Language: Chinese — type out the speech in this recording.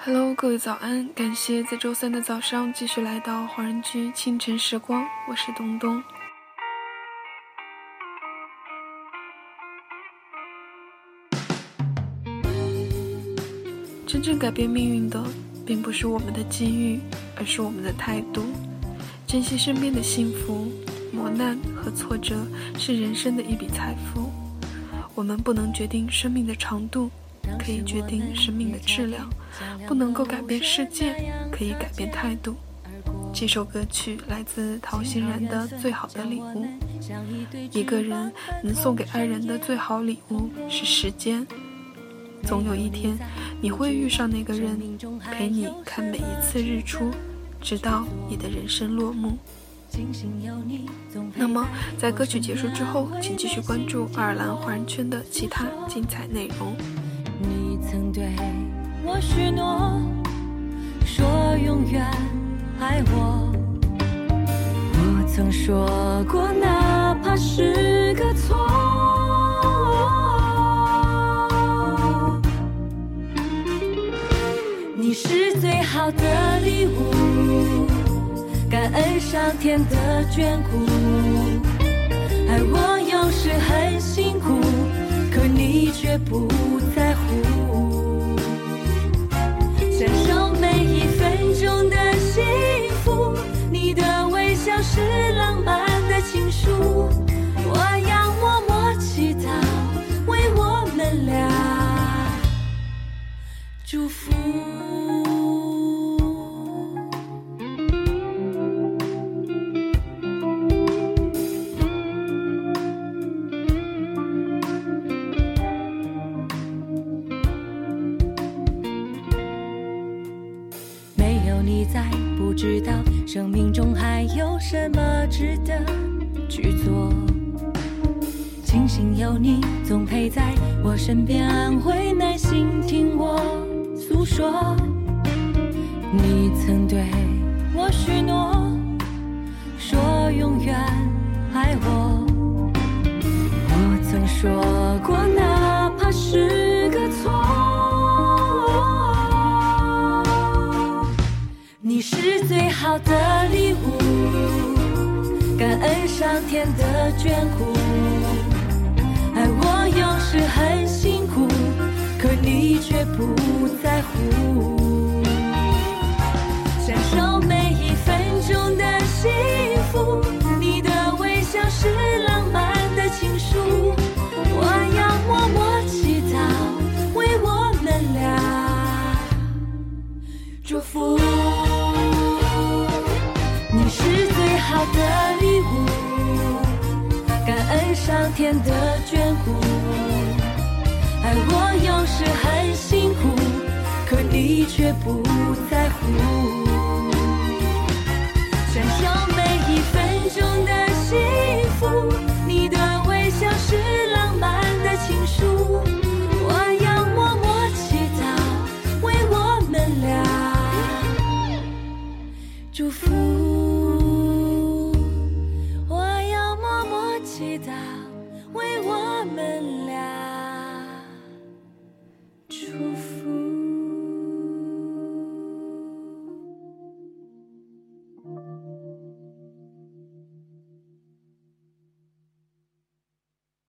Hello，各位早安！感谢在周三的早上继续来到华人居清晨时光，我是东东。真正改变命运的，并不是我们的机遇，而是我们的态度。珍惜身边的幸福，磨难和挫折是人生的一笔财富。我们不能决定生命的长度，可以决定生命的质量；不能够改变世界，可以改变态度。这首歌曲来自陶欣然的《最好的礼物》。一个人能送给爱人的最好礼物是时间。总有一天，你会遇上那个人，陪你看每一次日出。直到你的人生落幕。那么，在歌曲结束之后，请继续关注爱尔兰华人圈的其他精彩内容。你曾对我许诺，说永远爱我。我曾说过，哪怕是个错。你是最好的礼物。感恩上天的眷顾，爱我有时很辛苦，也不在乎。享受每一分钟的幸福，你的微笑是浪漫的情书，我要默默祈祷，为我们俩祝福。知道生命中还有什么值得去做。庆幸有你总陪在我身边，安慰耐心听我诉说。你曾对最好的礼物，感恩上天的眷顾。爱我有时很辛苦，可你却不在乎。享受每一分钟的天的眷顾。爱我有时很辛苦，可你却不在乎。享受每一分钟的幸福，你的微笑是浪漫的情书。我要默默祈祷，为我们俩祝福。祈祷，为我们俩。